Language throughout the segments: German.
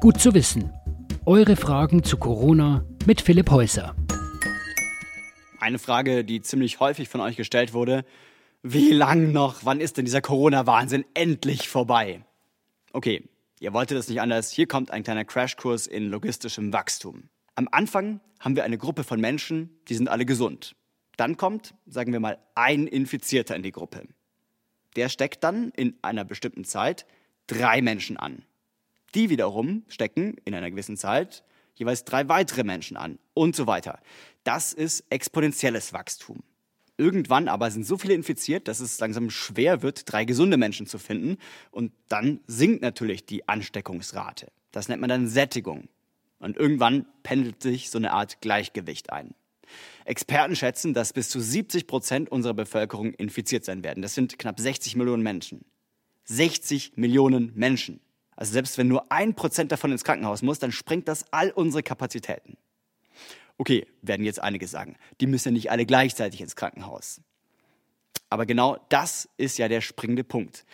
Gut zu wissen. Eure Fragen zu Corona mit Philipp Häuser. Eine Frage, die ziemlich häufig von euch gestellt wurde. Wie lang noch? Wann ist denn dieser Corona-Wahnsinn endlich vorbei? Okay, ihr wolltet es nicht anders. Hier kommt ein kleiner Crashkurs in logistischem Wachstum. Am Anfang haben wir eine Gruppe von Menschen, die sind alle gesund. Dann kommt, sagen wir mal, ein Infizierter in die Gruppe. Der steckt dann in einer bestimmten Zeit drei Menschen an. Die wiederum stecken in einer gewissen Zeit jeweils drei weitere Menschen an und so weiter. Das ist exponentielles Wachstum. Irgendwann aber sind so viele infiziert, dass es langsam schwer wird, drei gesunde Menschen zu finden. Und dann sinkt natürlich die Ansteckungsrate. Das nennt man dann Sättigung. Und irgendwann pendelt sich so eine Art Gleichgewicht ein. Experten schätzen, dass bis zu 70 Prozent unserer Bevölkerung infiziert sein werden. Das sind knapp 60 Millionen Menschen. 60 Millionen Menschen. Also selbst wenn nur ein Prozent davon ins Krankenhaus muss, dann sprengt das all unsere Kapazitäten. Okay, werden jetzt einige sagen, die müssen ja nicht alle gleichzeitig ins Krankenhaus. Aber genau das ist ja der springende Punkt.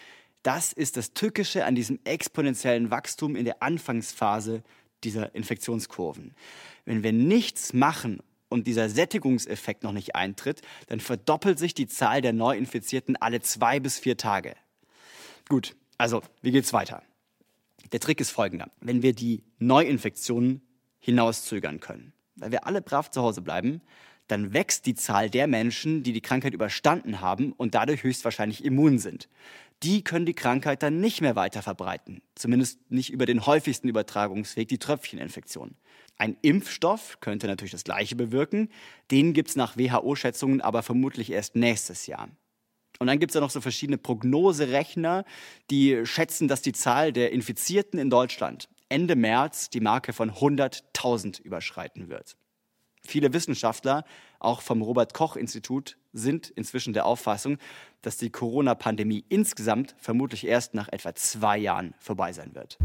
Das ist das Tückische an diesem exponentiellen Wachstum in der Anfangsphase dieser Infektionskurven. Wenn wir nichts machen und dieser Sättigungseffekt noch nicht eintritt, dann verdoppelt sich die Zahl der Neuinfizierten alle zwei bis vier Tage. Gut, also wie geht's weiter? Der Trick ist folgender. Wenn wir die Neuinfektionen hinauszögern können, weil wir alle brav zu Hause bleiben, dann wächst die Zahl der Menschen, die die Krankheit überstanden haben und dadurch höchstwahrscheinlich immun sind. Die können die Krankheit dann nicht mehr weiter verbreiten, zumindest nicht über den häufigsten Übertragungsweg, die Tröpfcheninfektion. Ein Impfstoff könnte natürlich das gleiche bewirken, den gibt es nach WHO-Schätzungen aber vermutlich erst nächstes Jahr. Und dann gibt es ja noch so verschiedene Prognoserechner, die schätzen, dass die Zahl der Infizierten in Deutschland Ende März die Marke von 100.000 überschreiten wird. Viele Wissenschaftler, auch vom Robert Koch Institut, sind inzwischen der Auffassung, dass die Corona-Pandemie insgesamt vermutlich erst nach etwa zwei Jahren vorbei sein wird.